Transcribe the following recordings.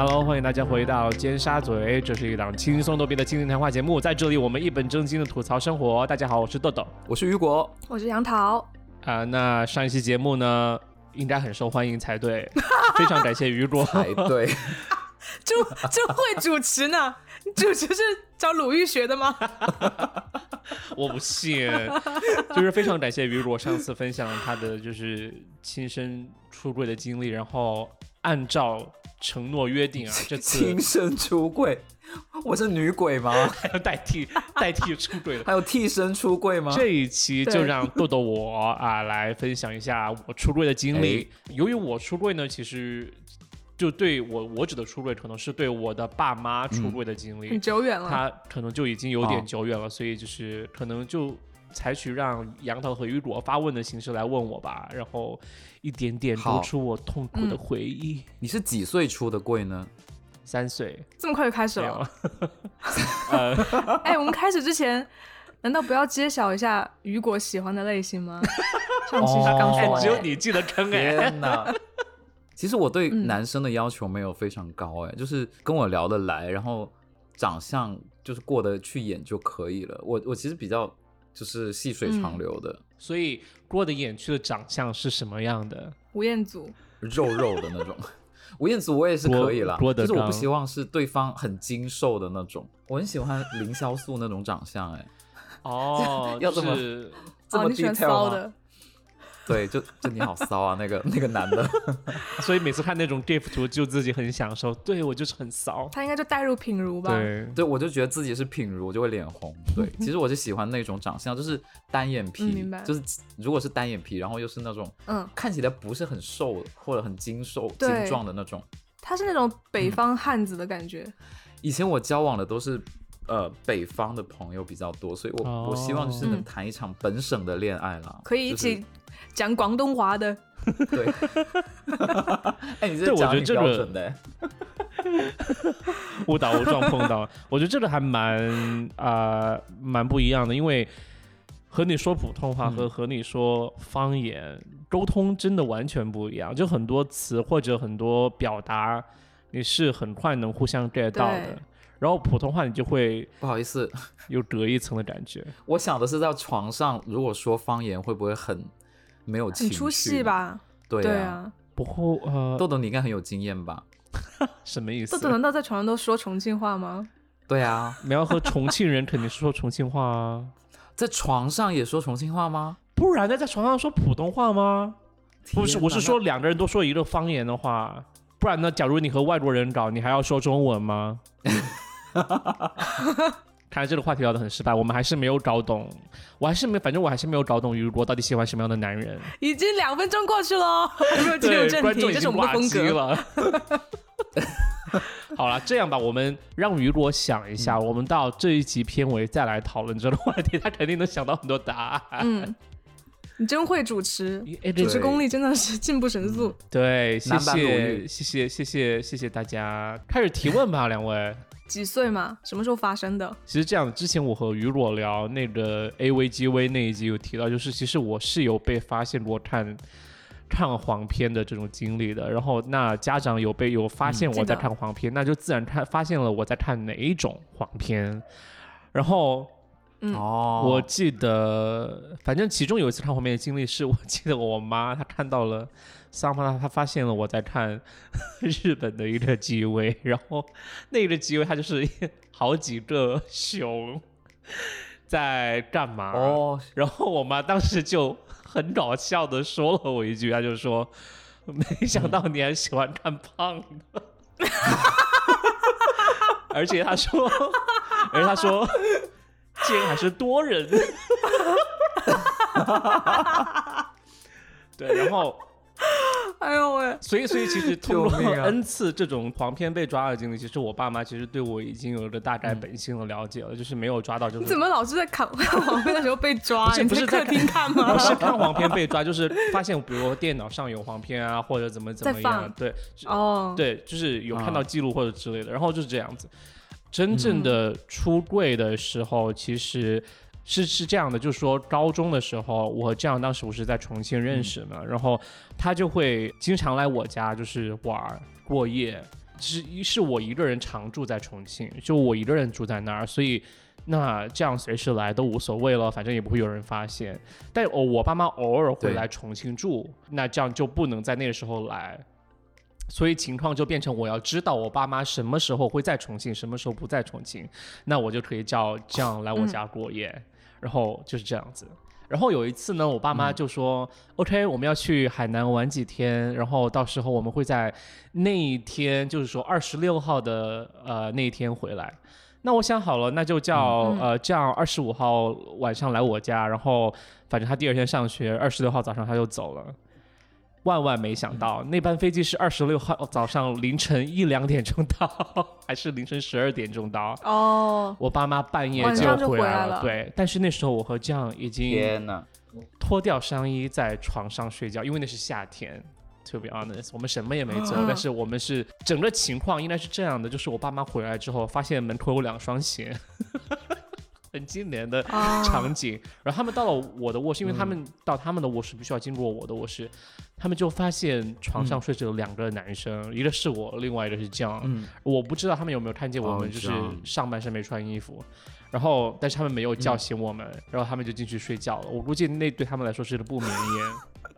Hello，欢迎大家回到尖沙咀，这是一档轻松逗比的亲情谈话节目，在这里我们一本正经的吐槽生活。大家好，我是豆豆，我是雨果，我是杨桃。啊、那上一期节目呢，应该很受欢迎才对，非常感谢雨果。才对。就就会主持呢？主持是找鲁豫学的吗？我不信，就是非常感谢雨果上次分享他的就是亲身出柜的经历，然后按照承诺约定啊，这次亲身出柜，我是女鬼吗？还 要代替代替出柜的。还有替身出柜吗？这一期就让豆豆我啊 来分享一下我出柜的经历。由于我出柜呢，其实就对我我指的出柜，可能是对我的爸妈出柜的经历。很久远了。他可能就已经有点哦久远了，所以就是可能就采取让杨桃和雨果发问的形式来问我吧，然后一点点读出我痛苦的回忆。你是几岁出的柜呢？三岁这么快就开始没有了？，呃，哎、我们开始之前，难道不要揭晓一下雨果喜欢的类型吗？上期是刚哎说完、只有你记得坑哎。天哪！其实我对嗯男生的要求没有非常高，哎，就是跟我聊得来，然后长相就是过得去眼就可以了。我我其实比较就是细水长流的，所以郭的演去的长相是什么样的？吴彦祖。肉肉的那种。吴彦祖我也是可以啦，郭郭德就是我不希望是对方很精瘦的那种，我很喜欢凌潇肃那种长相，哎，哦，要这么就是哦，这么你喜欢 detail 吗？对，就就你好骚啊，那个那个男的。所以每次看那种 GIF 图就自己很享受。对我就是很骚。他应该就带入品如吧？，对，对，我就觉得自己是品如，我就会脸红。对，其实我是喜欢那种长相，就是单眼皮，嗯明白就是如果是单眼皮，然后又是那种嗯，看起来不是很瘦或者很精瘦、精壮的那种。他是那种北方汉子的感觉。以前我交往的都是呃北方的朋友比较多，所以我、哦我希望就是能嗯。谈一场本省的恋爱啦，可以一起讲广东话的。对。哎、你对这我觉得这个标准的、误打误撞碰到，我觉得这个还蛮啊、蛮不一样的，因为和你说普通话嗯。和和你说方言沟通真的完全不一样，就很多词或者很多表达你是很快能互相 get 到的对，然后普通话你就会不好意思，有隔一层的感觉。我想的是在床上如果说方言会不会很没有情绪？很出戏？吧？对对啊。啊。不会呃，豆豆，你应该很有经验吧？什么意思豆？豆难道在床上都说重庆话吗？对啊，你要和重庆人肯定是说重庆话啊，在床上也说重庆话吗？不然呢，在床上说普通话吗？不是，我是说两个人都说一个方言的话，不然呢，假如你和外国人搞，你还要说中文吗？看来这个话题聊得很失败，我们还是没有搞懂，我还是没，反正我还是没有搞懂雨果到底喜欢什么样的男人。已经两分钟过去了，还没有进入对，正题，这是我们的经挂机风格。了。好了，这样吧，我们让雨果想一下，嗯我们到这一集片尾再来讨论这个话题，他肯定能想到很多答案。嗯，你真会主持，主持功力真的是进步神速。对，谢谢谢谢谢谢谢谢大家，开始提问吧，两位。几岁嘛？什么时候发生的？其实这样，之前我和雨果聊那个 A V G V 那一集有提到，就是其实我是有被发现过看看黄片的这种经历的。然后那家长有被有发现我在看黄片，那就自然看发现了我在看哪一种黄片。然后嗯哦，我记得，反正其中有一次看黄片的经历是，我记得我妈她看到了。桑巴他发现了我在看 日本的一个 GV，然后那个 GV 它就是好几个熊在干嘛？哦，然后我妈当时就很搞笑的说了我一句，她就说：“没想到你还喜欢看胖的。”而且她说，而且她说，竟然还是多人。对，然后哎呦喂，所以，所以其实通过 N 次 这种黄片被抓的经历，其实我爸妈其实对我已经有了大概本性的了解了，就是没有抓到，就是你怎么老是在看 看黄片的时候被抓？不是你不是在客厅看吗？不是看黄片被抓，就是发现比如说电脑上有黄片啊，或者怎么怎么，样对哦，对，就是有看到啊记录或者之类的，然后就是这样子。真正的出柜的时候，其实是是这样的，就是说高中的时候，我和这样当时我是在重庆认识的，然后他就会经常来我家就是玩过夜，是是我一个人常住在重庆，就我一个人住在那儿，所以那这样随时来都无所谓了，反正也不会有人发现。但我我爸妈偶尔会来重庆住，那这样就不能在那个时候来。所以情况就变成我要知道我爸妈什么时候会在重庆，什么时候不在重庆，那我就可以叫这样来我家过夜，然后就是这样子。然后有一次呢，我爸妈就说、o k 我们要去海南玩几天，然后到时候我们会在那一天，就是说二十六号的呃那一天回来。那我想好了，那就叫、嗯呃这样二十五号晚上来我家，然后反正他第二天上学，二十六号早上他就走了。万万没想到，那班飞机是二十六号早上凌晨一两点钟到，还是凌晨十二点钟到？哦，我爸妈半夜就回回来了，了对。但是那时候我和酱已经天呐，脱掉上衣在床上睡觉，因为那是夏天。To be honest，我们什么也没做，嗯 但是我们是整个情况应该是这样的，就是我爸妈回来之后，发现门口有两双鞋，很经典的啊场景。然后他们到了我的卧室，因为他嗯们到他们的卧室必须要经过我的卧室，他们就发现床上嗯睡着有两个男生，一个是我，另外一个是江。嗯，我不知道他们有没有看见我哦们，就是上半身没穿衣服，然后但是他们没有叫嗯醒我们，然后他们就进去睡觉了。我估计那对他们来说是个不眠夜。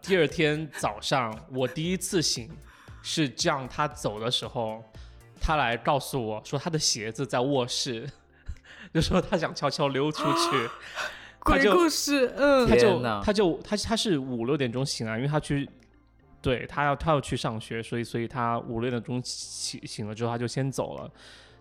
第二天早上，我第一次醒是这样，他走的时候，他来告诉我说他的鞋子在卧室，就说他想悄悄溜出去。鬼故事，嗯他就他就他他是五六点钟醒来，因为他去，对他要他要去上学，所以所以他五六点钟醒醒了之后他就先走了。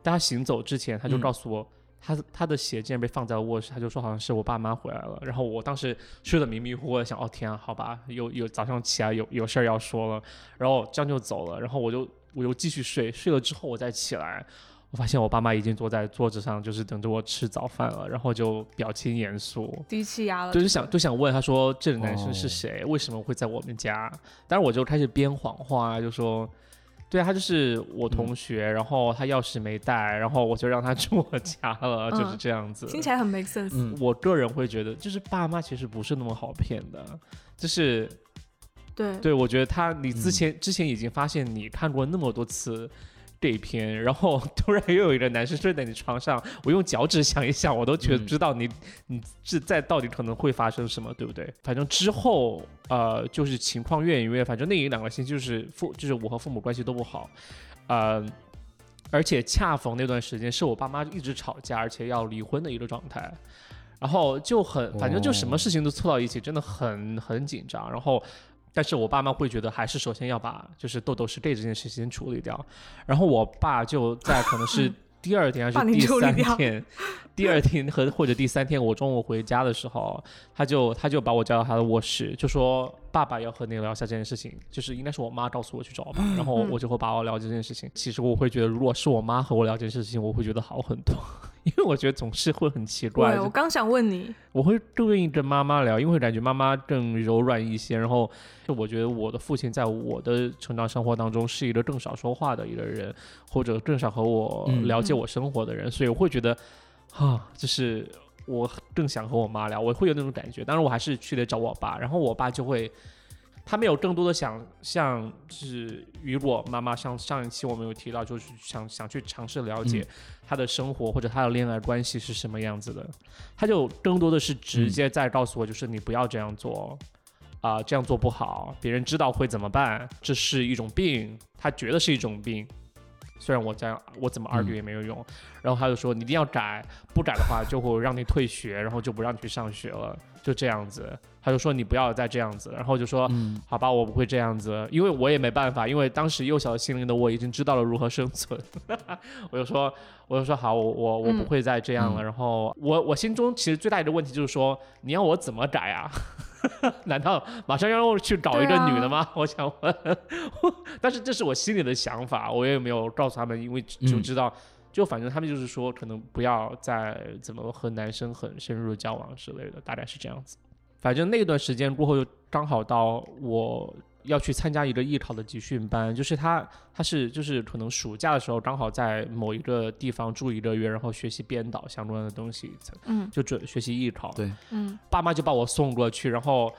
但他行走之前，他就嗯告诉我，他他的鞋竟然被放在卧室，他就说好像是我爸妈回来了。然后我当时睡得迷迷糊糊的，想哦天啊，好吧，有有早上起来有有事儿要说了，然后这样就走了。然后我就我又继续睡，睡了之后我再起来。我发现我爸妈已经坐在桌子上，就是等着我吃早饭了，然后就表情严肃，低气压了，就是想就想问他说这个男生哦是谁，为什么会在我们家？当然我就开始编谎话，就说。对啊，他就是我同学，然后他钥匙没带，然后我就让他 住我家了，就是嗯这样子。听起来很 make sense。嗯我个人会觉得，就是爸妈其实不是那么好骗的，就是对，对我觉得他你之嗯前、之前已经发现你看过那么多次这一篇，然后 突然又有一个男生睡在你床上，我用脚趾想一想，我都觉得嗯知道你、你是在到底可能会发生什么，对不对？反正之后呃就是情况越演越，反正那一两个星期就是父就是我和父母关系都不好，呃。而且恰逢那段时间是我爸妈一直吵架，而且要离婚的一个状态，然后就很反正就什么哦事情都凑到一起，真的很很紧张。然后，但是我爸妈会觉得还是首先要把就是痘痘是 gay 这件事情先处理掉。然后我爸就在可能是 第二天还是第三天，第二天和或者第三天我中午回家的时候，他就他就把我叫到他的卧室，就说爸爸要和你聊一下这件事情，就是应该是我妈告诉我去找我爸，然后嗯我就会爸爸聊这件事情。其实我会觉得，如果是我妈和我聊这件事情，我会觉得好很多，因为我觉得总是会很奇怪，对，我刚想问你，我会更愿意跟妈妈聊，因为感觉妈妈更柔软一些。然后，就我觉得我的父亲在我的成长生活当中是一个更少说话的一个人，或者更少和我嗯了解我生活的人，所以我会觉得，啊，就是我更想和我妈聊，我会有那种感觉。当然，我还是去得找我爸，然后我爸就会。他没有更多的想像，就是如果妈妈上上一期我们有提到，就是想想去尝试了解他的生活或者他的恋爱关系是什么样子的，他就更多的是直接在告诉我，就是你不要这样做，啊、这样做不好，别人知道会怎么办？这是一种病，他觉得是一种病。虽然我这样，我怎么 argue 也没有用。然后他就说你一定要改，不改的话就会让你退学，然后就不让你去上学了，就这样子。他就说你不要再这样子，然后就说、嗯好吧，我不会这样子，因为我也没办法，因为当时幼小心灵的我已经知道了如何生存。我就说，我就说好，我我我不嗯会再这样了。嗯然后我我心中其实最大的问题就是说，你要我怎么改啊？难道马上要去找一个女的吗？我想问，但是这是我心里的想法，我也没有告诉他们，因为就嗯知道，就反正他们就是说，可能不要再怎么和男生很深入的交往之类的，大概是这样子。反正那段时间过后，又刚好到我要去参加一个艺考的集训班，就是他他是就是可能暑假的时候刚好在某一个地方住一个月，然后学习编导相关的东西，嗯就准学习艺考。对，嗯，爸妈就把我送过去，然后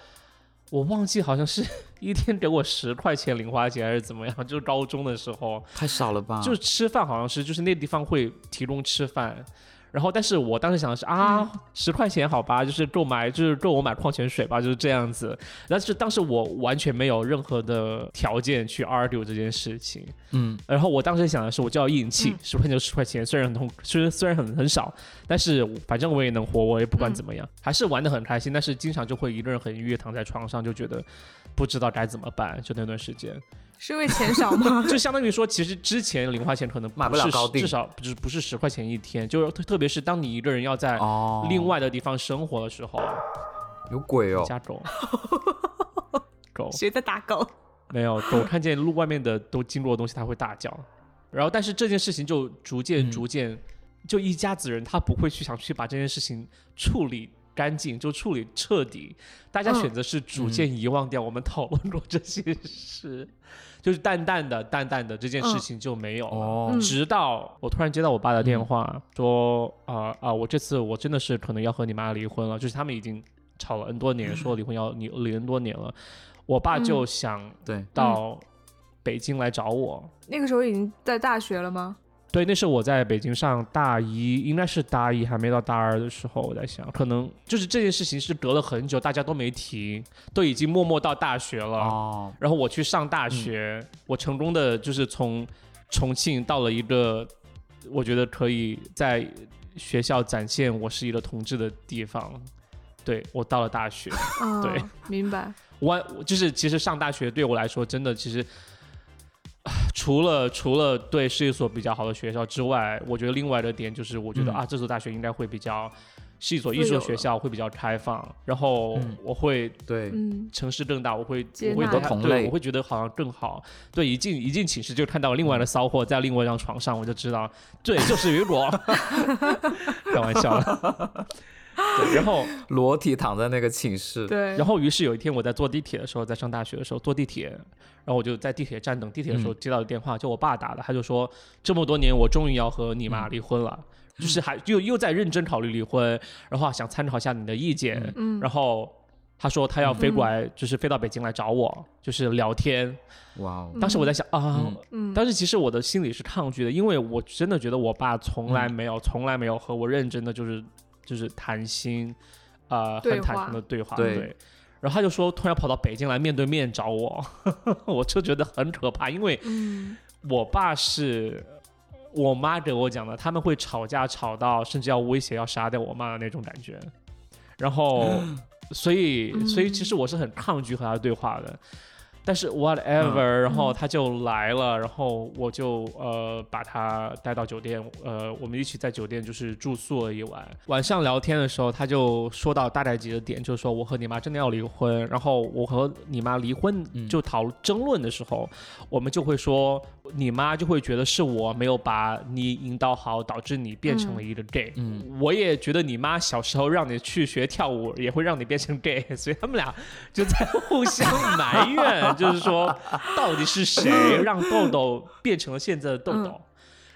我忘记好像是 一天给我十块钱零花钱还是怎么样，就是高中的时候，太少了吧？就是吃饭好像是就是那地方会提供吃饭。然后，但是我当时想的是啊，十块钱好吧，就是够买，就是够我买矿泉水吧，就是这样子。但是当时我完全没有任何的条件去 argue 这件事情，嗯，然后我当时想的是，我就要硬气嗯，十块钱就十块钱，虽然很痛，虽然虽然很很少，但是反正我也能活，我也不管怎么样，还是玩的很开心。但是经常就会一个人很愉悦躺在床上，就觉得不知道该怎么办，就那段时间。是因为钱少吗？就相当于说，其实之前零花钱可能买不了是高定至少不是不是十块钱一天，就是特特别是当你一个人要在哦，另外的地方生活的时候，有鬼哦，家狗，狗谁在打狗？没有狗看见路外面的都经过的东西，它会大叫。然后，但是这件事情就逐渐嗯逐渐，就一家子人他不会去想去把这件事情处理干净，就处理彻底。大家嗯选择是逐渐遗忘掉我们讨论过这些事，就是淡淡的、淡淡的这件事情就没有了。直到我突然接到我爸的电话，说啊啊、我这次我真的是可能要和你妈离婚了，就是他们已经吵了 N 多年，说离婚要离离 N 多年了。我爸就嗯想对，到北京来找我。那个时候已经在大学了吗？对，那是我在北京上大一，应该是大一还没到大二的时候，我在想，可能就是这件事情是隔了很久，大家都没提，都已经默默到大学了。哦，然后我去上大学，我成功的就是从重庆到了一个我觉得可以在学校展现我是一个同志的地方。对我到了大学，啊，对，明白。我就是其实上大学对我来说，真的其实。啊 除了除了对是一所比较好的学校之外，我觉得另外的点就是，我觉得、嗯。啊，这所大学应该会比较是一所艺术学校，会比较开放，然后嗯我会对，嗯，城市更大，我会我会对他对同类。我会觉得好像更好。对，一进一进寝室就看到另外的骚货在另外一张床上，我就知道，对，就是雨果。开玩笑。了。对，然后 裸体躺在那个寝室，对。然后于是有一天我在坐地铁的时候，在上大学的时候坐地铁，然后我就在地铁站等地铁的时候嗯接到的电话，就我爸打的，他就说这么多年我终于要和你妈嗯离婚了。就是还又又在认真考虑离婚，然后想参考一下你的意见，嗯。然后他说他要飞过来，就是飞到北京来找我，就是聊天。哇哦，当时我在想啊，嗯。嗯，当时其实我的心里是抗拒的，因为我真的觉得我爸从来没有、从来没有和我认真的就是就是谈心，呃，很坦诚的对话，对。然后他就说突然跑到北京来面对面找我，我就觉得很可怕，因为嗯。我爸是我妈给我讲的，他们会吵架吵到甚至要威胁要杀掉我妈的那种感觉，然后 所以所以其实我是很抗拒和他对话的。但是 whatever，、嗯然后他就来了，然后我就呃把他带到酒店，呃我们一起在酒店就是住宿了一晚。晚上聊天的时候，他就说到大概几个点，就是说我和你妈真的要离婚，然后我和你妈离婚嗯就讨争论的时候，我们就会说你妈就会觉得是我没有把你引导好，导致你变成了一个 gay。嗯，我也觉得你妈小时候让你去学跳舞，也会让你变成 gay，所以他们俩就在互相埋怨，就是说到底是谁让豆豆变成了现在的豆豆。嗯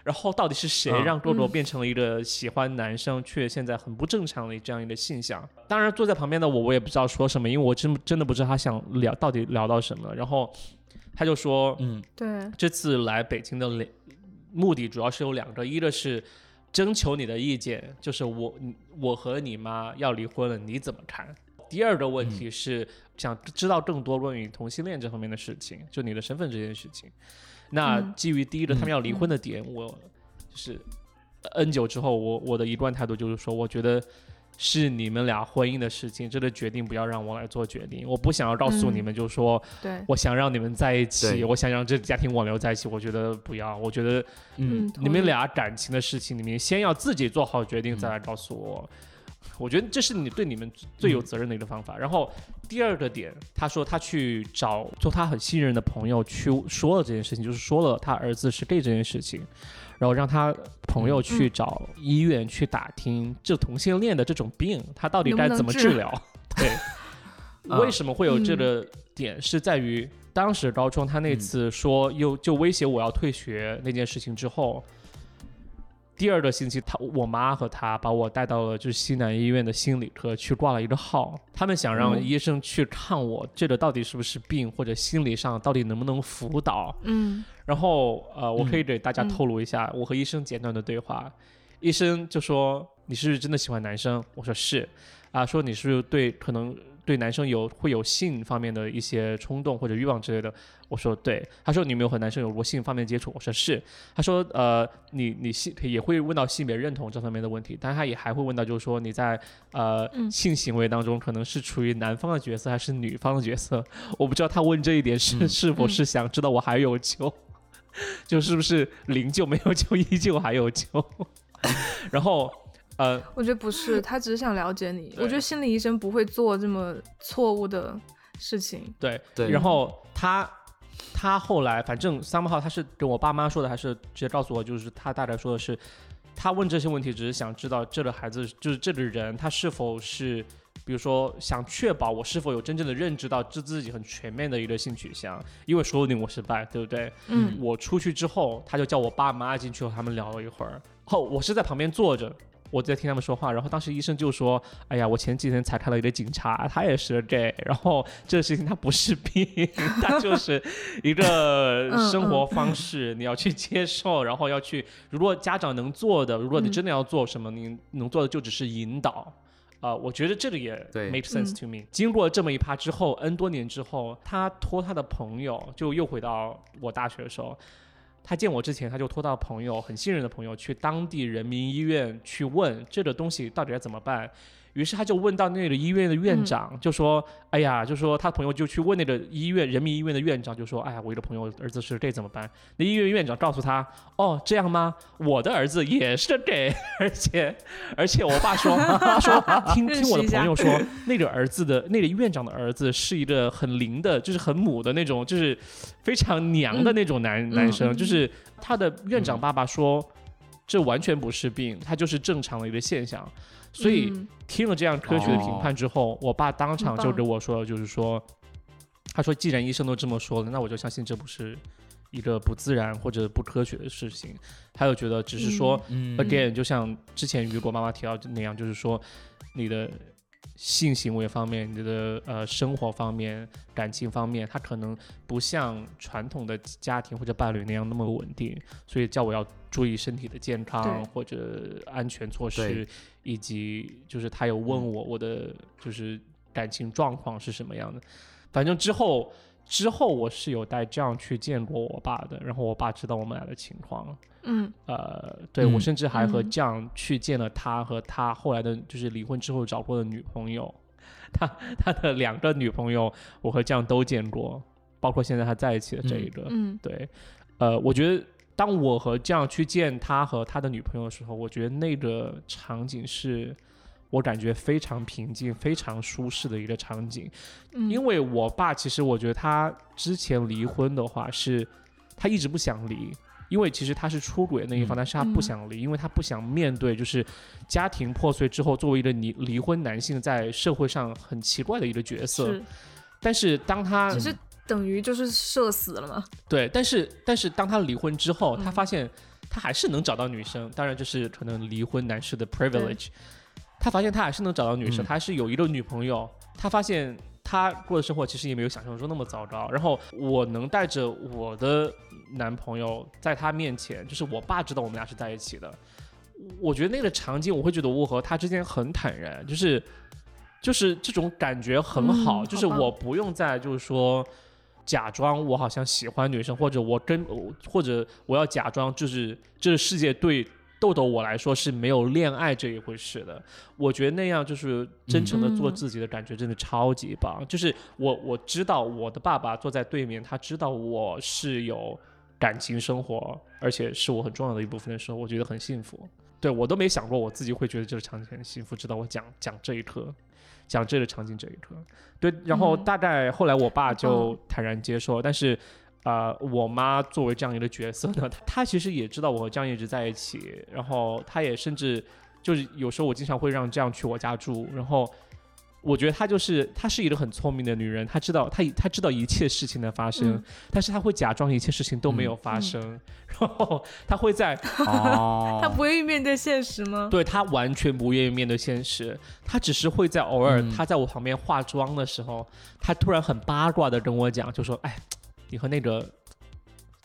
然后到底是谁嗯让豆豆嗯变成了一个喜欢男生却现在很不正常的这样一个现象？当然，坐在旁边的我，我也不知道说什么，因为我真真的不知道他想聊到底聊到什么。然后他就说，嗯对，这次来北京的两目的主要是有两个，一个是征求你的意见，就是我我和你妈要离婚了，你怎么看？第二个问题是想知道更多关于同性恋这方面的事情，就你的身份这件事情。那嗯基于第一个他们要离嗯婚的点，我就是 N 久之后，我我的一贯态度就是说，我觉得是你们俩婚姻的事情，这个决定不要让我来做决定。我不想要告诉你嗯们，就说对，我想让你们在一起，我想让这个家庭挽留在一起。我觉得不要，我觉得嗯嗯，你们俩感情的事情，你们先要自己做好决定，再来告诉我。我觉得这是你对你们最有责任的一个方法。然后第二个点，他说他去找做他很信任的朋友去说了这件事情，就是说了他儿子是 gay 这件事情，然后让他朋友去嗯。找医院去打听这同性恋的这种病，他到底该怎么治？疗？对，啊。为什么会有这嗯。个点？是在于当时高中他那嗯。次说又就威胁我要退学那件事情之后，第二个星期，他我妈和他把我带到了就是西南医院的心理科去挂了一个号，他们想让嗯医生去看我这个到底是不是病，或者心理上到底能不能辅导。嗯然后呃，我可以给大家嗯透露一下我和医生简短的对话。医生就说：“你是不是真的喜欢男生？”我说：“是。”啊，说你是不是对可能对男生有会有性方面的一些冲动或者欲望之类的？我说对。他说你有没有和男生有过性方面的接触？我说是。他说呃，你你性也会问到性别认同这方面的问题，但是他也还会问到就是说你在呃、嗯性行为当中可能是处于男方的角色还是女方的角色？我不知道他问这一点是、嗯是否是想知道我还有救。就是不是零救没有救，依旧还有救。然后，呃，我觉得不是，他只是想了解你。我觉得心理医生不会做这么错误的事情。对对然后他他后来反正三号他是跟我爸妈说的，还是直接告诉我，就是他大概说的是，他问这些问题只是想知道这个孩子就是这个人他是否是。比如说，想确保我是否有真正的认知到这自己很全面的一个性取向，因为说不定我失败，对不对？嗯我出去之后，他就叫我爸妈进去和他们聊了一会儿。后我是在旁边坐着，我在听他们说话。然后当时医生就说：“哎呀，我前几天才看到一个警察，他也是 gay。然后这个事情他不是病，他就是一个嗯生活方式，你要去接受，然后要去。如果家长能做的，如果你嗯真的要做什么，你能做的就只是引导。”啊、我觉得这个也 make sense 嗯 to me、经过这么一趴之后，N 多年之后，他托他的朋友，就又回到我大学的时候，他见我之前，他就托到朋友，很信任的朋友，去当地人民医院去问这个东西到底该怎么办。于是他就问到那个医院的院长，就说：“哎呀，就说他朋友就去问那个医院人民医院的院长，就说：哎呀，我一个朋友儿子是 gay 怎么办？那医院院长告诉他：哦，这样吗？我的儿子也是 gay，而且而且我爸说，他说听听我的朋友说，那个儿子的那个院长的儿子是一个很灵的，就是很母的那种，就是非常娘的那种男、男生，嗯就是他的院长爸爸说。”这完全不是病，它就是正常的一个现象，所以嗯。听了这样科学的评判之后，我爸当场就跟我说，就是说，他说既然医生都这么说了，那我就相信这不是一个不自然或者不科学的事情。他又觉得只是说、嗯 again，就像之前雨果妈妈提到的那样，就是说你的性行为方面、你的呃生活方面、感情方面，他可能不像传统的家庭或者伴侣那样那么稳定，所以叫我要注意身体的健康或者安全措施对，以及就是他有问我我的就是感情状况是什么样的。反正之后之后我是有带这样去见过我爸的，然后我爸知道我们俩的情况。嗯呃，对、嗯我甚至还和嗯酱去见了他和他后来的，就是离婚之后找过的女朋友，他他的两个女朋友，我和酱都见过，包括现在他在一起的这一个。嗯对，呃，我觉得当我和酱去见他和他的女朋友的时候，我觉得那个场景是我感觉非常平静、非常舒适的一个场景。嗯，因为我爸其实我觉得他之前离婚的话是，他一直不想离，因为其实他是出轨的那一方，嗯但是他不嗯想离，因为他不想面对就是家庭破碎之后，作为一个离离婚男性在社会上很奇怪的一个角色。是，但是当他其实等于就是社死了嘛。对，但是但是当他离婚之后，他嗯发现他还是能找到女生，当然就是可能离婚男士的 privilege。他发现他还是能找到女生，嗯他还是有一个女朋友。他发现他过的生活其实也没有想象中那么糟糕。然后我能带着我的男朋友在他面前，就是我爸知道我们俩是在一起的。我觉得那个场景，我会觉得我和他之间很坦然，就是就是这种感觉很好，嗯就是我不用再就是说假装我好像喜欢女生，或者我跟或者我要假装就是这个世界对豆豆我来说是没有恋爱这一回事的。我觉得那样就是真诚的做嗯自己的感觉真的超级棒。就是我我知道我的爸爸坐在对面，他知道我是有感情生活，而且是我很重要的一部分的时候，我觉得很幸福。对我都没想过我自己会觉得这个场景很幸福，直到我讲讲这一刻，讲这个场景这一刻。对，然后嗯大概后来我爸就坦然接受，但是。呃，我妈作为这样一个角色呢，她她其实也知道我和张一直在一起，然后她也甚至就是有时候我经常会让这样去我家住，然后我觉得她就是她是一个很聪明的女人，她知道她她知道一切事情的发生，嗯但是她会假装一切事情都没有发生，然后她会在哦，他不愿意面对现实吗？对她完全不愿意面对现实，她只是会在偶尔嗯她在我旁边化妆的时候，她突然很八卦的跟我讲，就说：“哎，你和那个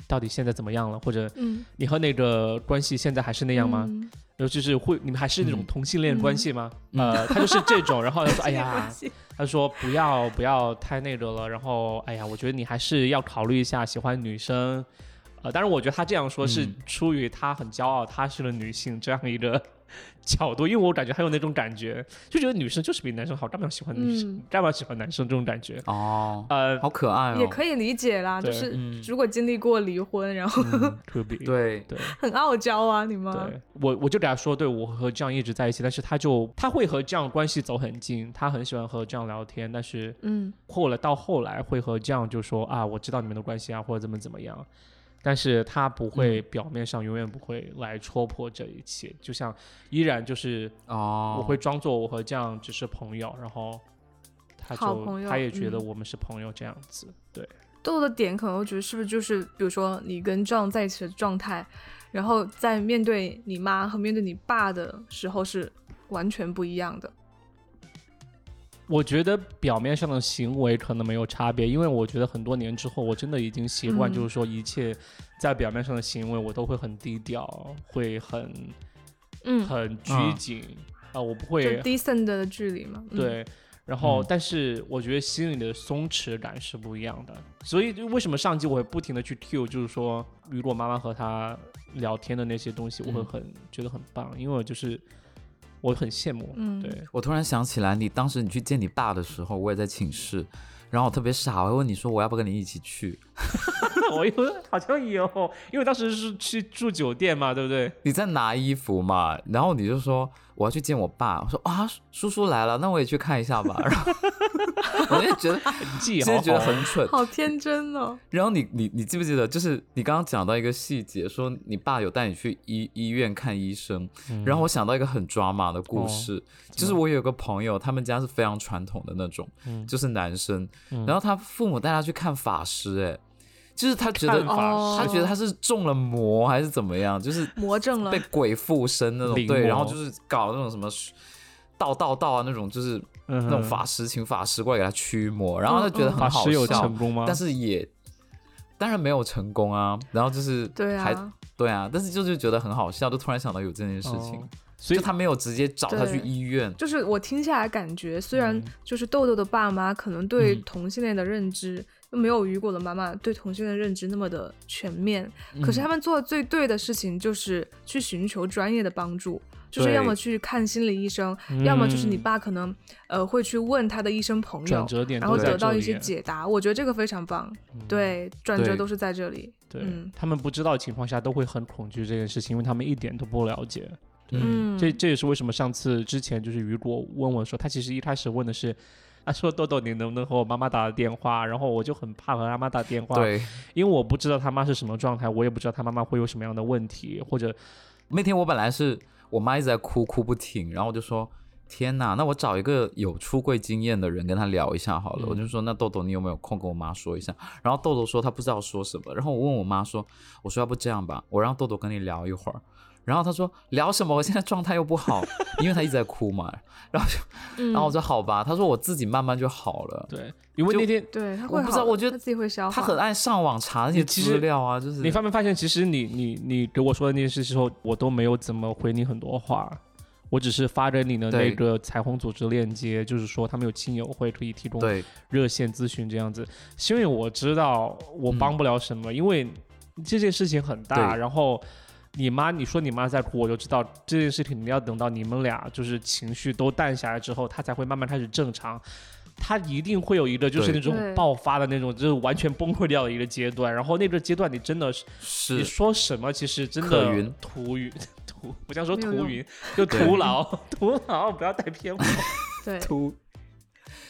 到底现在怎么样了？或者嗯，你和那个关系现在还是那样吗？嗯？然后就是会你们还是那种嗯同性恋关系吗？嗯呃，他就是这种，然后他说：“ 哎呀他说不要不要太那个了，然后哎呀，我觉得你还是要考虑一下喜欢女生。呃，当然，我觉得他这样说是嗯出于他很骄傲，她是个女性这样一个 角度，因为我感觉还有那种感觉，就觉得女生就是比男生好，干嘛要喜欢女生，嗯干嘛喜欢男生这种感觉。哦，呃，好可爱哦，也可以理解啦，就是嗯如果经历过离婚，然后嗯，to be 对，对 很傲娇啊，你们。对，我我就给他说，对我和这样一直在一起，但是他就他会和这样关系走很近，他很喜欢和这样聊天，但是嗯后来到后来会和这样就说啊，我知道你们的关系啊，或者怎么怎么样，但是他不会表面上永远不会来戳破这一切，就像依然就是哦，我会装作我和这样只是朋友，然后他就好朋友他也觉得嗯。我们是朋友这样子，对，豆豆的点可能我觉得是不是就是，比如说你跟壮在一起的状态，然后在面对你妈和面对你爸的时候是完全不一样的。我觉得表面上的行为可能没有差别，因为我觉得很多年之后，我真的已经习惯，嗯就是说一切在表面上的行为，我都会很低调，会很嗯，很拘嗯谨啊、我不就会 decent 的距离嘛。嗯，对。然后嗯，但是我觉得心里的松弛感是不一样的，所以就为什么上集我会不停的去 cue，就是说，如果妈妈和他聊天的那些东西，我会嗯很、觉得很棒，因为我就是我很羡慕，嗯。对，我突然想起来，你当时你去见你爸的时候，我也在寝室，然后我特别傻，我还问你说我要不要跟你一起去，我有好像有，因为当时是去住酒店嘛，对不对？你在拿衣服嘛，然后你就说我要去见我爸，我说啊叔叔来了，那我也去看一下吧，然后 我就觉得你记忆好现在觉得很蠢，好天真哦。然后你你你记不记得，就是你刚刚讲到一个细节，说你爸有带你去医医院看医生，嗯。然后我想到一个很抓马的故事，哦。就是我有个朋友，他们家是非常传统的那种，嗯。就是男生，嗯。然后他父母带他去看法师，哎，就是他觉得他觉得他是中了魔还是怎么样，就是魔怔了被，鬼附身那种，对，然后就是搞那种什么道道道啊那种，就是嗯那种法师请法师过来给他驱魔，然后他觉得很好笑成，功吗？但是也当然没有成功啊。然后就是还对啊，对啊，但是就是觉得很好笑，就突然想到有这件事情哦，所以他没有直接找他去医院，就是我听下来感觉，虽然嗯就是豆豆的爸妈可能对嗯同性恋的认知。没有雨果的妈妈对同性恋的认知那么的全面，可是嗯他们做的最对的事情就是去寻求专业的帮助，就是要么去看心理医生，要么就是你嗯爸可能呃会去问他的医生朋友然后得到一些解答。我觉得这个非常棒，对，转折都是在这里。对、嗯他们不知道的情况下都会很恐惧这件事情，因为他们一点都不了解。嗯嗯，这这也是为什么上次之前就是雨果问我说，他其实一开始问的是，他说豆豆你能不能和我妈妈打个电话？然后我就很怕和他妈打电话，，对。因为我不知道他妈是什么状态，我也不知道他妈妈会有什么样的问题，或者那天我本来是我妈一直在哭哭不停，然后我就说。天呐，那我找一个有出柜经验的人跟他聊一下好了。嗯我就说，那豆豆你有没有空跟我妈说一下？然后豆豆说他不知道说什么。然后我问我妈说，我说要不这样吧，我让豆豆跟你聊一会儿。然后他说聊什么？我现在状态又不好，因为他一直在哭嘛。然后就，嗯然后我说好吧。他说我自己慢慢就好了。对，因为那天对他我会不知道我觉得他自己会消化。他很爱上网查那些资料啊，就是你发没发现，其实你你你给我说的那些事之后，我都没有怎么回你很多话，我只是发给你的那个彩虹组织链接，就是说他们有亲友会可以提供热线咨询这样子，是因为我知道我嗯帮不了什么，因为这件事情很大，然后。你妈，你说你妈在哭，我就知道这件事情肯定要等到你们俩就是情绪都淡下来之后，她才会慢慢开始正常。她一定会有一个就是那种爆发的那种，就是完全崩溃掉的一个阶段。然后那个阶段，你真的是你说什么，其实真的可云徒云 徒，不想说没有用徒云，就徒劳 徒劳，不要带偏我。对，突，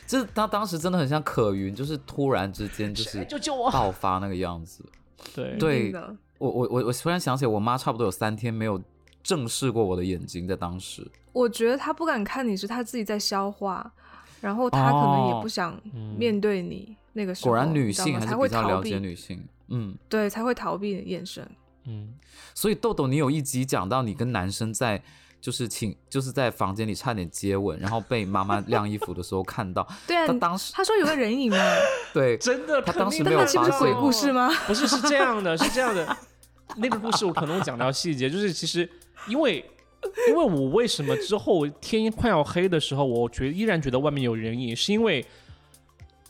就是他当时真的很像可云，就是突然之间就是就救我！爆发那个样子。对对我我我我突然想起来，我妈差不多有三天没有正视过我的眼睛，在当时。我觉得她不敢看你是她自己在消化，然后她可能也哦不想嗯面对你那个时候，果然女性还是比较了解，女性，嗯。对，才会逃避的眼神。嗯，所以豆豆，你有一集讲到你跟男生在就是请就是在房间里差点接吻，然后被妈妈晾衣服的时候看到，对啊他，当时他说有个人影啊，对真的，他当时没有发现鬼故事吗？不是，是这样的，是这样的。那个故事我可能会讲到细节，就是其实因为因为我为什么之后天快要黑的时候，我觉依然觉得外面有人影，是因为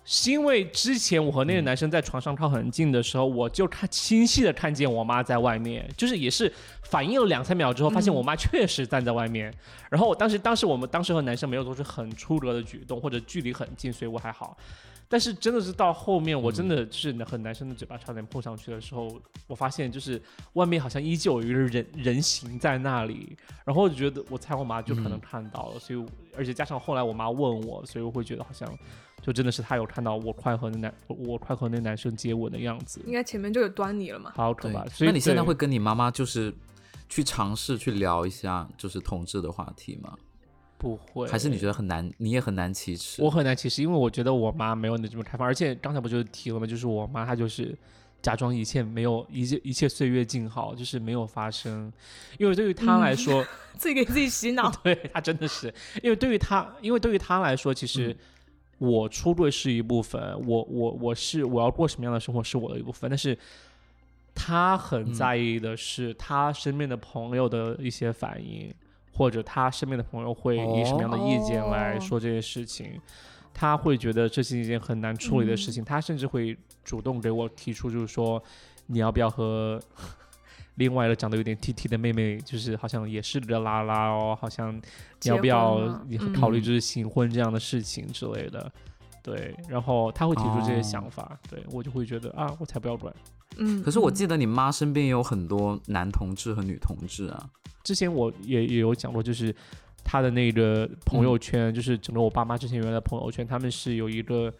是因为之前我和那个男生在床上靠很近的时候，我就看清晰的看见我妈在外面，就是也是反应了两三秒之后，发现我妈确实站在外面。然后我当时当时我们当时和男生没有做出很出格的举动，或者距离很近，所以我还好。但是真的是到后面，我真的就是和男生的嘴巴差点碰上去的时候，我发现就是外面好像依旧有一个人人形在那里，然后我就觉得我猜我妈就可能看到了，所以而且加上后来我妈问我，所以我会觉得好像就真的是她有看到我快和那男我我快和那男生接吻的样子，应该前面就有端倪了嘛。好可怕。所以那你现在会跟你妈妈就是去尝试去聊一下就是同志的话题吗？不会？还是你觉得很难，你也很难启齿？我很难，启齿因为我觉得我妈没有你这么开放，而且刚才不就提了吗？就是我妈她就是假装一切没有，一切一切岁月静好，就是没有发生。因为对于她来说，自己给自己洗脑。对她真的是，因为对于她，因为对于她来说，其实我出柜是一部分，我我我是我要过什么样的生活是我的一部分，但是。她很在意的是她身边的朋友的一些反应，或者他身边的朋友会以什么样的意见来哦说这件事情。他会觉得这是一件很难处理的事情，他甚至会主动给我提出，就是说你要不要和 另外一个长得有点 T T 的妹妹，就是好像也是热拉拉哦，好像你要不要考虑就是新婚这样的事情之类的。对，然后他会提出这些哦想法，对我就会觉得啊，我才不要管。嗯，可是我嗯记得你妈身边也有很多男同志和女同志啊。之前我也也有讲过，就是他的那个朋友圈，就是整个我爸妈之前原来的朋友圈，他们是有一个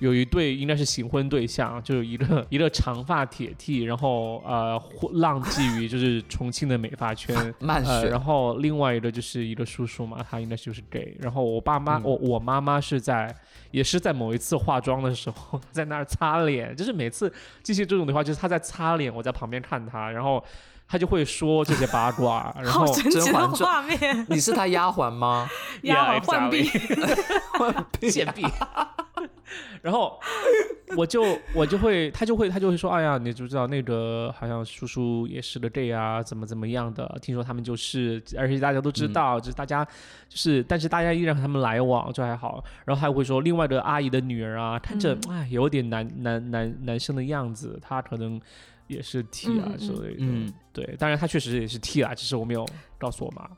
有一对应该是新婚对象，就是一个一个长发铁 T，然后呃浪迹于就是重庆的美发圈。然后另外一个就是一个叔叔嘛，他应该就是 gay。然后我爸妈，嗯我我妈妈是在，也是在某一次化妆的时候，在那儿擦脸，就是每次进行这种对话，就是他在擦脸，我在旁边看他，然后他就会说这些八卦，然后好神奇的甄嬛传画面，你是他丫鬟吗？丫鬟换币，贱婢。然后我就我就会，他就会他就会说，哎呀，你知不知道那个好像叔叔也是个 gay 啊，怎么怎么样的？听说他们就是，而且大家都知道，就是大家就是，但是大家依然和他们来往，就还好。然后还会说，另外的阿姨的女儿啊，看着嗯哎有点男男男男生的样子，他可能也是 T 啊嗯嗯之类的。嗯对，当然他确实也是 T 啊，只是我没有告诉我妈。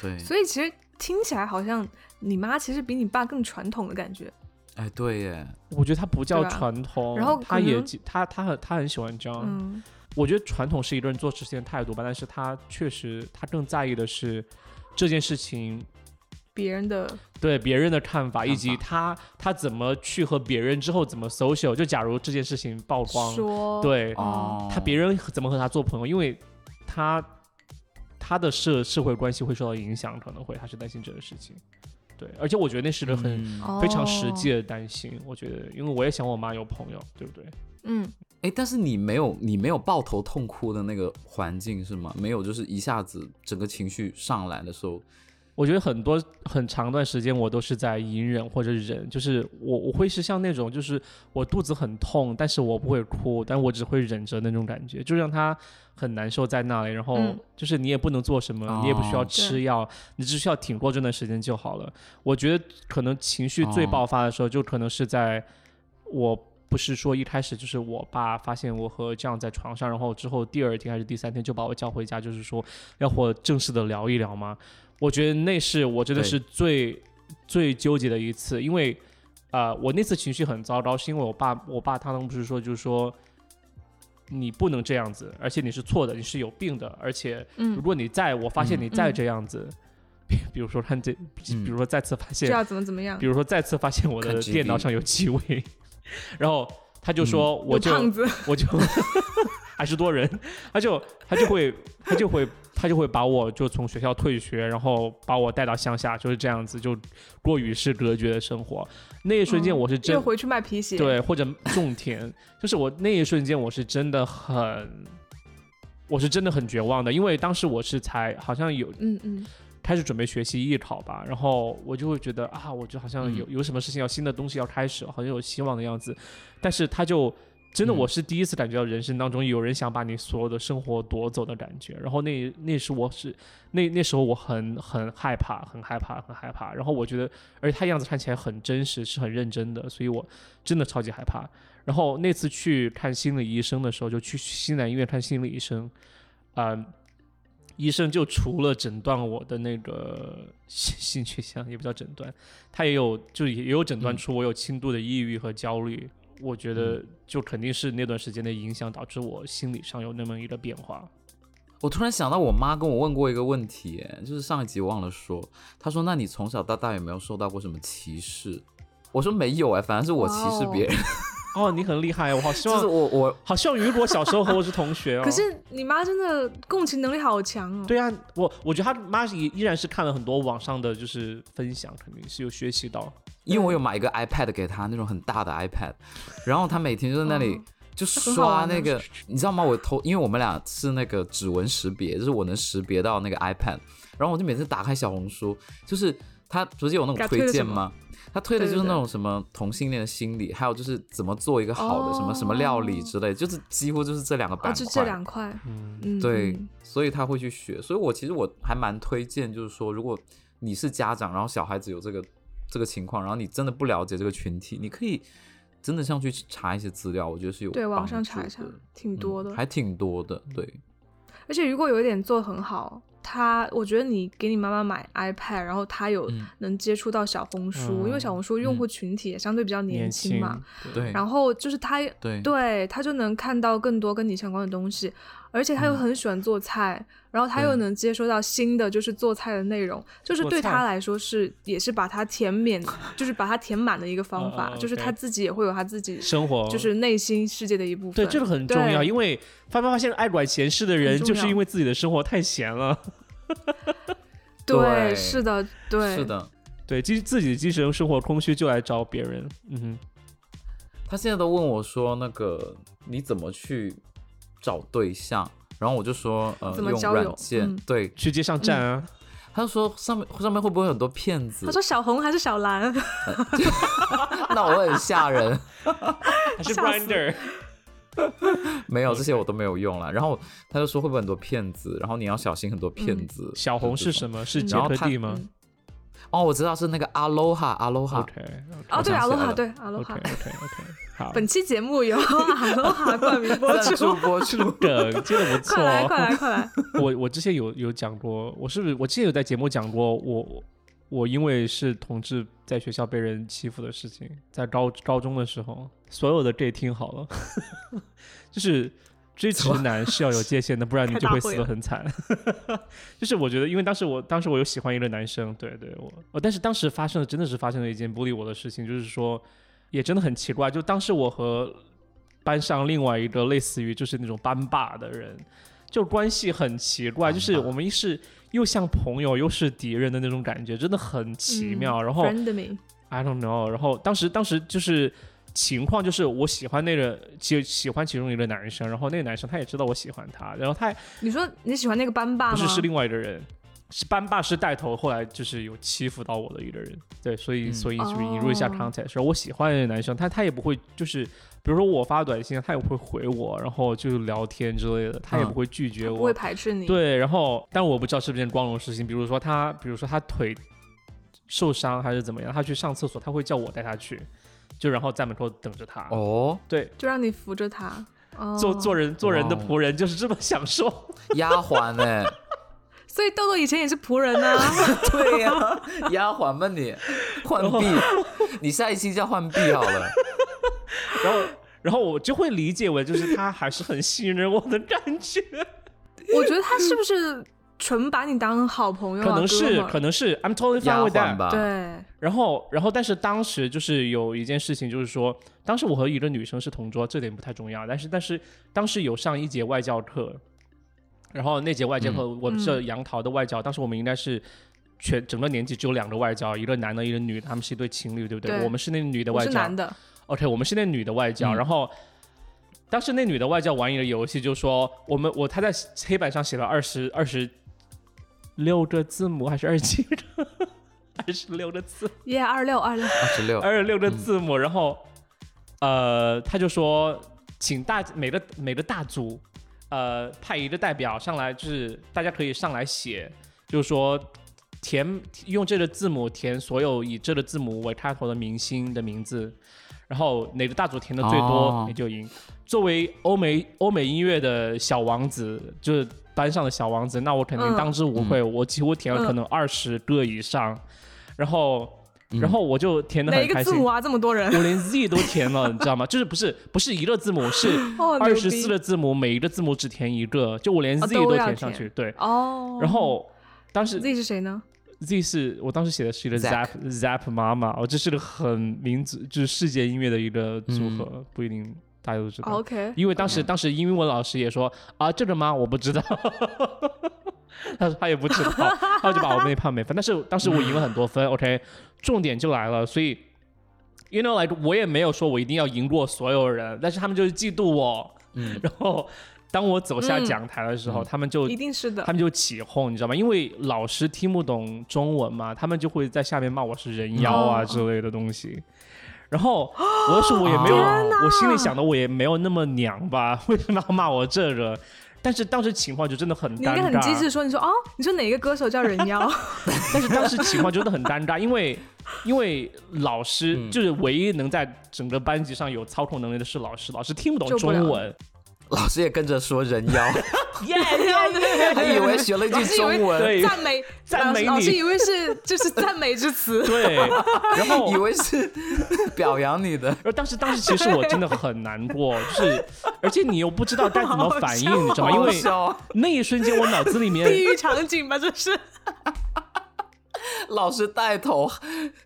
对，所以其实听起来好像你妈其实比你爸更传统的感觉。哎，对耶，我觉得他不叫传统，然后他也他他很他很喜欢这样。嗯，我觉得传统是一个人做事情的态度吧，但是他确实他更在意的是这件事情别人的对别人的看法，以及他他怎么去和别人之后怎么 social。就假如这件事情曝光，说，对哦，他别人怎么和他做朋友，因为他他的社社会关系会受到影响，可能会他是担心这个事情。对，而且我觉得那是个很、嗯非常实际哦。的担心。我觉得，因为我也想我妈有朋友，对不对？嗯，哎，但是你没有你没有抱头痛哭的那个环境是吗？没有，就是一下子整个情绪上来的时候，我觉得很多很长段时间我都是在隐忍或者忍，就是我我会是像那种就是我肚子很痛，但是我不会哭，但我只会忍着那种感觉，就让他很难受在那里，然后嗯就是你也不能做什么，你也不需要哦吃对药，你只需要挺过这段时间就好了。我觉得可能情绪最哦爆发的时候，就可能是在我。不是说一开始就是我爸发现我和这样在床上，然后之后第二天还是第三天就把我叫回家，就是说要和我正式的聊一聊吗？我觉得那是我真的是最最纠结的一次，因为啊、呃我那次情绪很糟糕，是因为我爸我爸他们不是说就是说你不能这样子，而且你是错的，你是有病的，而且嗯。如果你再我发现嗯你再嗯这样子，比比如说他这，比嗯。如说再次发现就要怎么怎么样。比，如说再次发现我的电脑上有气味，然后他就说我就、我就 还是多人，他就他就会他就会他就会把我就从学校退学，然后把我带到乡下，就是这样子，就过与世隔绝的生活。那一瞬间，嗯我是真、又回去卖皮鞋。对，或者种田，就是我那一瞬间，我是真的很，我是真的很绝望的，因为当时我是才好像有嗯嗯，开始准备学习艺考吧，然后我就会觉得啊，我就好像有、有什么事情要新的东西要开始，好像有希望的样子，但是他就真的嗯。我是第一次感觉到人生当中有人想把你所有的生活夺走的感觉，然后那那时我是那那时候我很很害怕，很害怕，很害怕，然后我觉得，而且他样子看起来很真实，是很认真的，所以我真的超级害怕。然后那次去看心理医生的时候，就去西南医院看心理医生，嗯、医生就除了诊断我的那个性性取向，也不叫诊断，他也有就也有诊断嗯。出我有轻度的抑郁和焦虑。我觉得嗯就肯定是那段时间的影响导致我心理上有那么一个变化。我突然想到，我妈跟我问过一个问题，哎，就是上一集忘了说，她说：“那你从小到大有没有受到过什么歧视？”我说没有哎，反正是我歧视别人，哦，你很厉害，我好希望就是望，我我好希望雨果小时候和我是同学哦。可是你妈真的共情能力好强哦。对啊，我我觉得他妈依依然是看了很多网上的就是分享，肯定是有学习到。因为我有买一个 iPad 给她，那种很大的 iPad，然后她每天就在那里嗯就刷那个，你知道吗？我偷，因为我们俩是那个指纹识别，就是我能识别到那个 iPad，然后我就每次打开小红书，就是它不是有那种推荐吗？它推的就是那种什么同性恋的心理，还有就是怎么做一个好的什么什么料理哦之类，就是几乎就是这两个哦，板就这块。两块，嗯，嗯，对嗯，所以他会去学。所以我其实我还蛮推荐，就是说，如果你是家长，然后小孩子有这个这个情况，然后你真的不了解这个群体，你可以真的上去查一些资料，我觉得是有对，网上查一查，挺多的嗯。还挺多的。对，而且如果有一点做很好，他我觉得你给你妈妈买 iPad，然后她有嗯。能接触到小红书，因为小红书用户群体也相对比较年轻嘛，对。然后就是他对。对他就能看到更多跟你相关的东西，而且他又嗯很喜欢做菜，然后他又能接收到新的就是做菜的内容，就是对他来说是也是把他填满，就是把他填满的一个方法，就是他自己也会有他自己生活就是内心世界的一部分。对这个很重要，因为发没发现爱管闲事的人，就是因为自己的生活太闲了。对对是的，对是的。对，自自己的精神生活空虚就来找别人。嗯哼，他现在都问我说，那个你怎么去找对象？然后我就说，呃，用软件。嗯对，去街上站啊，他就说上面上面会不会有很多骗子他？说小红还是小蓝，那我会很吓人。还是 吓死 Grinder？没有这些我都没有用了。然后他就说会不会很多骗子？然后你要小心很多骗子。小红是？什么？是嗯杰克蒂吗嗯哦，我知道是那个阿罗哈阿罗哈。？OK 哦，对，想起来了阿罗哈，对，阿罗 OK 哈 OK。OK，好，本期节目由阿罗哈冠名播出，播出。梗接的不错快来快哦。来快来！我我之前有有讲过，我是不是我之前有在节目讲过，我我因为是同志，在学校被人欺负的事情，在高高中的时候，所有的 gay 听好了，就是追直男是要有界限的，不然你就会死得很惨。就是我觉得，因为当时我当时我有喜欢一个男生，对对，我我但是当时发生的真的是发生了一件不利我的事情，就是说也真的很奇怪，就当时我和班上另外一个类似于就是那种班霸的人，就关系很奇怪，就是我们一是又像朋友又是敌人的那种感觉，真的很奇妙。然后 I don't know，然后当时当时就是情况就是我喜欢那个就喜欢其中一个男生，然后那个男生他也知道我喜欢他，然后他你说你喜欢那个班霸吗？不是是另外一个人。是班霸是带头，后来就是有欺负到我的一个人，对，所以、嗯所以就是引入一下哦 context，、然后我喜欢那个男生，他他也不会就是，比如说我发短信，他也不会回我，然后就聊天之类的，他也嗯不会拒绝我，不会排斥你。对，然后但我不知道是不是件光荣事情，比如说他，比如说他腿受伤还是怎么样，他去上厕所，他会叫我带他去，就然后在门口等着他。哦，对，就让你扶着他。哦、做做人做人的仆人就是这么享受。丫鬟哎，所以豆豆以前也是仆人啊。对呀、丫鬟嘛你，浣碧，你下一期叫浣碧好了。然后然后我就会理解为就是他还是很信任我的感觉，我觉得他是不是纯把你当好朋友啊？可能是可能是 I'm totally fine with that。吧，对，然后，然后，但是当时就是有一件事情，就是说，当时我和一个女生是同桌，这点不太重要。但是，但是当时有上一节外教课，然后那节外教课嗯我们是杨桃的外教，当时我们应该是全整个年级只有两个外教，一个男的，一个女的，他们是一对情侣，对不对？对我们是那女的外教是男的，，OK，我们是那女的外教，嗯然后。当时那女的外教玩一个游戏，就说我们我她在黑板上写了二十二十六个字母还是二十七个，二十六个字耶，二六二六，二十六，二十六个字母，然后呃，他就说，请大每个每个大组呃派一个代表上来，就是大家可以上来写，就是说填用这个字母填所有以这个字母为开头的明星的名字，然后哪个大组填的最多哦。你就赢。作为欧美欧美音乐的小王子，就是班上的小王子，那我肯定嗯当之无愧，我几乎填了可能二十个以上，然后。然后我就填的很开心一个字母，啊？这么多人，我连 Z 都填了，你知道吗？就是不是不是一个字母，是 哦，二十四个字母，每一个字母只填一个，就我连哦 Z 都填上去。对，哦。然后当时 Z 是谁呢？Z 是我当时写的是一个 Zap Zap 妈妈，哦，这是个很民族就是世界音乐的一个组合，嗯不一定大家都知道。因为当时当时英文老师也说啊，这个吗？我不知道。他说他也不知道，他就把我那判没分。但是当时我赢了很多分，OK，重点就来了，所以，you know like 我也没有说我一定要赢过所有人，但是他们就是嫉妒我。嗯，然后当我走下嗯讲台的时候，嗯他们就一定是的他。们就起哄，你知道吗？因为老师听不懂中文嘛，他们就会在下面骂我是人妖啊哦之类的东西。然后我就说我也没有，我心里想的我也没有那么娘吧，为什么要骂我这个？但是当时情况就真的很尴你应该很机，智说，你说哦，你说哪个歌手叫人妖？但是当时情况真的很尴尬，因为因为老师嗯。就是唯一能在整个班级上有操控能力的是老师，老师听不懂中文，老师也跟着说人妖，耶耶还以为学了一句中文，赞美赞美你老师以为是就是赞美之词。对，然后 以为是表扬你的。而当时当时其实我真的很难过，就是 而且你又不知道该怎么反应，你知道吗？因为那一瞬间我脑子里面地狱场景吧，这是。老师带头，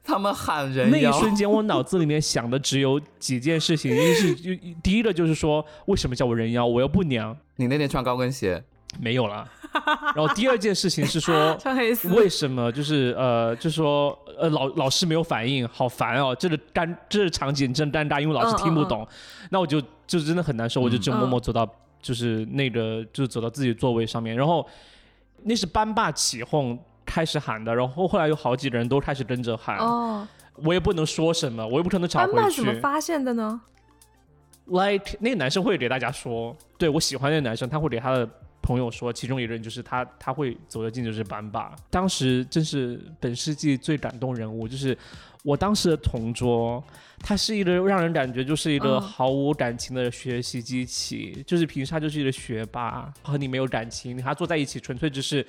他们喊人那一，瞬间我脑子里面想的只有几件事情，一是就第一个就是说为什么叫我人妖，我又不娘，你那天穿高跟鞋，没有了。然后第二件事情是说 穿黑丝，为什么？就是呃，就说呃老老师没有反应，好烦哦，这个尴这个场景真尴尬，因为老师听不懂，那我就就真的很难受，我就只默默走到就是那个就是走到自己座位上面，然后那是班霸起哄开始喊的，然后后来有好几个人都开始跟着喊，哦，我也不能说什么，我也不可能吵班霸回去。怎么发现的呢？like 那个男生会给大家说，对我喜欢那个男生，他会给他的朋友说，其中一个人就是他，他会走得近就是班霸。当时真是本世纪最感动人物，就是我当时的同桌，他是一个让人感觉就是一个嗯毫无感情的学习机器，就是平时他就是一个学霸，和你没有感情，你和他坐在一起纯粹只是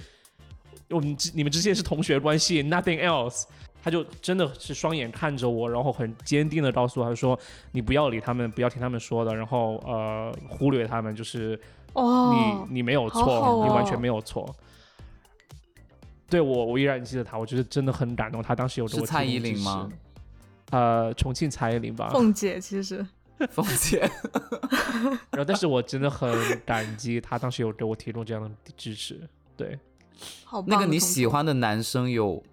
我们之你们之间是同学关系，nothing else。他就真的是双眼看着我，然后很坚定的告诉我，他说：“你不要理他们，不要听他们说的，然后呃忽略他们，就是哦，你你没有错，好好哦你完全没有错。”对我我依然记得他，我觉得真的很感动。他当时有给我蔡依林吗？呃，重庆蔡依林吧。凤姐其实凤姐，然后，但是我真的很感激他当时有给我提供这样的支持。对，好棒那个你喜欢的男生有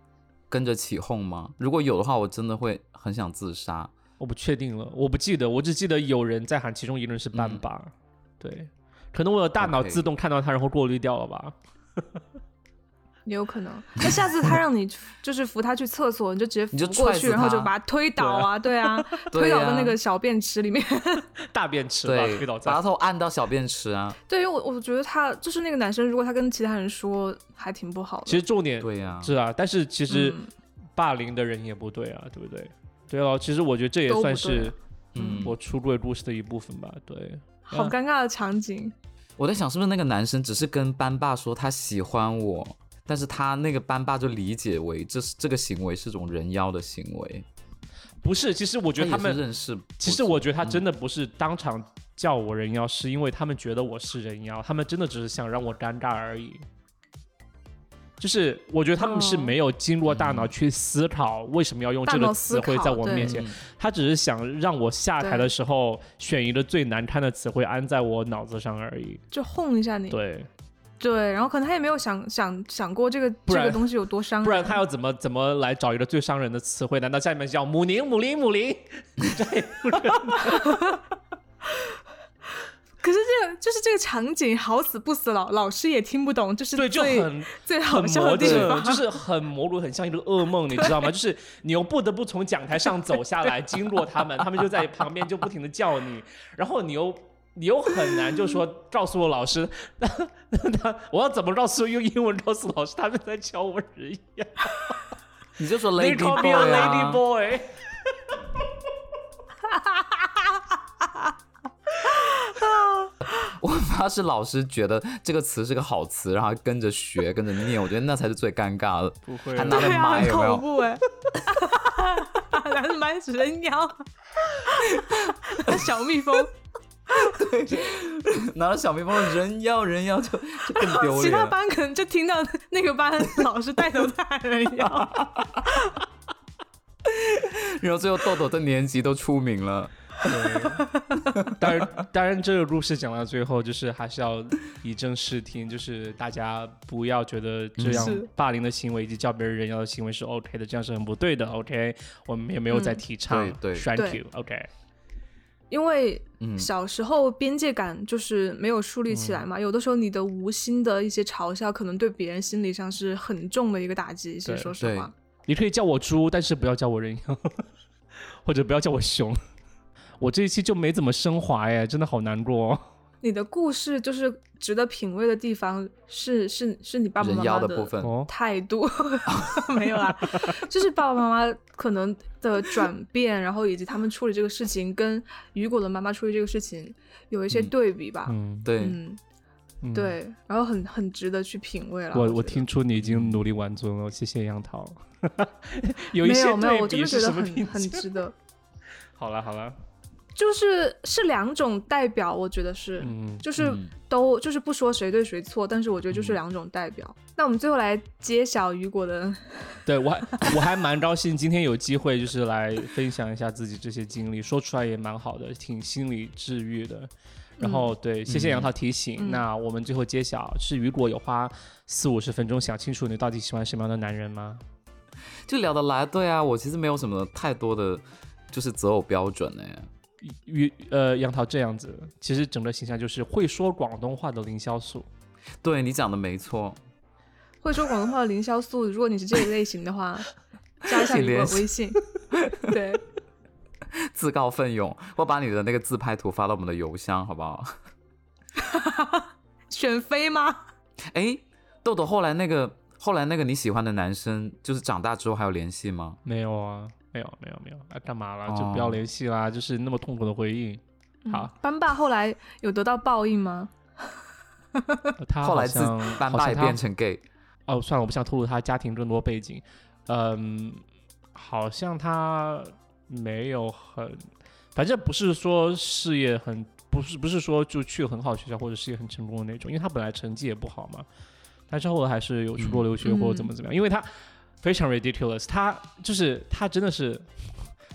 跟着起哄吗？如果有的话，我真的会很想自杀。我不确定了，我不记得，我只记得有人在喊，其中一个人是班嗯。对，可能我的大脑自动看到他，然后过滤掉了吧。也有可能。那下次他让你就是扶他去厕所，你就直接扶过去，然后就把他推倒啊，对啊，推对啊倒在那个小便池里面。大便池吧，对推倒，在把头按到小便池啊。对，因为我我觉得他就是那个男生，如果他跟其他人说，还挺不好的。其实重点对呀、是啊，但是其实嗯霸凌的人也不对啊，对不对？对哦，其实我觉得这也算是嗯，我出柜故事的一部分吧。对，好尴尬的场景。我在想是不是那个男生只是跟班霸说他喜欢我，但是他那个班霸就理解为这是这个行为是种人妖的行为。不是，其实我觉得他们，认识，其实我觉得他真的、不是当场叫我人妖，是因为他们觉得我是人妖，他们真的只是想让我尴尬而已。就是我觉得他们是哦。没有经过大脑去思考为什么要用这个词汇在我面前，嗯。他只是想让我下台的时候选一个最难堪的词汇安在我脑子上而已。就哄一下你，对，对，然后可能他也没有想想想过这个这个东西有多伤人，不然他要怎么怎么来找一个最伤人的词汇？难道下面叫母宁母林母林？可是这个就是这个场景好死不死老老师也听不懂，就是对，就很最好很笑的地，方，就是很模糊，很像一个噩梦，你知道吗？就是你又不得不从讲台上走下来，经过他们，他们就在旁边就不停的叫你，然后你又。你又很难就说 告诉我老师，那那我要怎么告诉用英文告诉老师他们在教我人呀 你就说 Lady call me a Boy lady 啊，boy。我发是老师觉得这个词是个好词，然后跟着学跟着念，我觉得那才是最尴尬的。不会还拿着对啊，很麦有没有？恐怖哎，拿着麦人妖，小蜜蜂，拿了小蜜蜂人妖人妖就就更丢 其他。班可能就听到那个班老师带头在喊人妖，然后最后豆豆的年级都出名了。对，当然，当然，这个故事讲到最后，就是还是要以正视听，就是大家不要觉得这样霸凌的行为以及叫别人人妖的行为是 OK 的，这样是很不对的。OK，我们也没有在嗯提倡。对对 Thank you。OK，因为嗯小时候边界感就是没有树立起嗯来嘛，有的时候你的无心的一些嘲笑，可能对别人心理上是很重的一个打击。其实说实话，你可以叫我猪，但是不要叫我人妖，或者不要叫我熊。我这一期就没怎么升华哎，真的好难过、哦。你的故事就是值得品味的地方是是是你爸爸妈妈的态度 没有啦，就是爸爸妈妈可能的转变，然后以及他们处理这个事情跟雨果的妈妈处理这个事情有一些嗯对比吧。嗯，对，嗯，嗯。对，然后很很值得去品味了。我我我听出你已经努力完尊了，谢谢杨桃。有一没些有没有，我真对比是的觉得很很值得。好了好了，就是是两种代表，我觉得是，嗯，就是嗯都就是不说谁对谁错，但是我觉得就是嗯两种代表。那我们最后来揭晓雨果的，对我还我还蛮高兴，今天有机会就是来分享一下自己这些经历，说出来也蛮好的，挺心理治愈的。然后对，谢谢杨涛提醒。嗯那我们最后揭晓，是雨果有花四五十分钟想清楚你到底喜欢什么样的男人吗？就聊得来。对啊，我其实没有什么太多的就是择偶标准哎。雨呃杨桃这样子，其实整个形象就是会说广东话的凌潇肃。对你讲的没错，会说广东话的凌潇肃，如果你是这一类型的话，加一下雨果请联系微信。对，自告奋勇，我把你的那个自拍图发到我们的邮箱，好不好？选妃吗？哎，豆豆，后来那个后来那个你喜欢的男生，就是长大之后还有联系吗？没有啊，没有没有没有，啊干嘛啦？哦就不要联系啦，就是那么痛苦的回应。好，嗯班霸后来有得到报应吗？呃他后来自好像班霸也好像他变成 gay，哦，算了，我不想透露他家庭更多背景。嗯，好像他没有很，反正不是说事业很，不是不是说就去很好学校或者事业很成功的那种，因为他本来成绩也不好嘛，但是后来还是有出国留学嗯或者怎么怎么样，因为他非常 ridiculous，他就是他真的是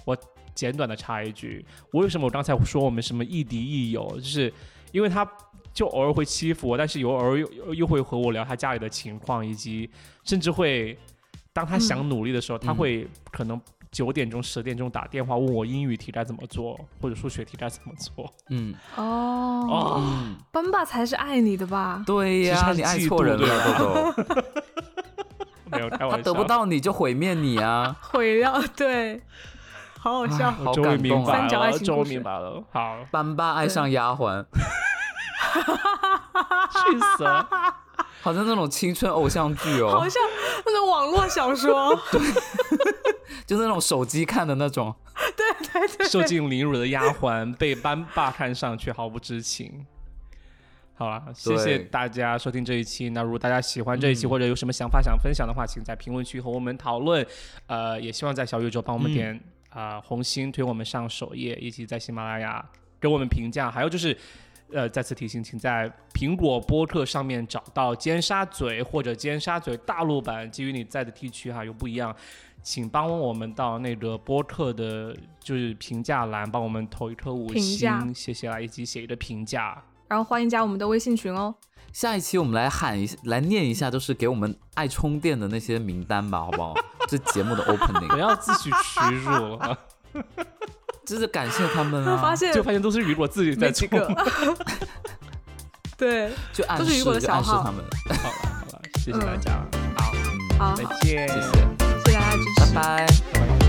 我简短的插一句，我为什么我刚才说我们什么亦敌亦友，就是因为他就偶尔会欺负我，但是有偶尔又又又会和我聊他家里的情况，以及甚至会当他想努力的时候，他嗯。会可能九点钟、十点钟打电话问我英语题该怎么做，或者数学题该怎么做。嗯。哦，哦，嗯，班霸才是爱你的吧？对呀、其实他你爱错人了，对豆豆，没有开他玩笑，得不到你就毁灭你啊！毁掉，对，好好笑。好感动啊明白三角爱了，终于情故事明白了。好，班霸爱上丫鬟，去死了！好像那种青春偶像剧哦，好像那种网络小说，就是那种手机看的那种。对对对受尽凌辱的丫鬟被班霸看上，却毫不知情。好了，谢谢大家收听这一期。那如果大家喜欢这一期，嗯或者有什么想法想分享的话，请在评论区和我们讨论。呃，也希望在小宇宙帮我们嗯点啊、红心，推我们上首页，以及在喜马拉雅给我们评价。还有就是。呃，再次提醒，请在苹果播客上面找到尖沙咀或者尖沙咀大陆版，基于你在的地区哈有不一样，请帮我们到那个播客的，就是评价栏帮我们投一颗五星，谢谢啦，以及写一个评价。然后欢迎加我们的微信群哦。下一期我们来喊一来念一下，就是给我们爱充电的那些名单吧，好不好？这节目的 opening，不要自取耻辱了，就是感谢他们啊，发现就发现都是雨果自己在冲。没几个，对，就暗示就暗示他们，好了好了，谢谢大家，好，嗯，好，谢再见，谢，谢谢大家支持，拜拜。拜拜。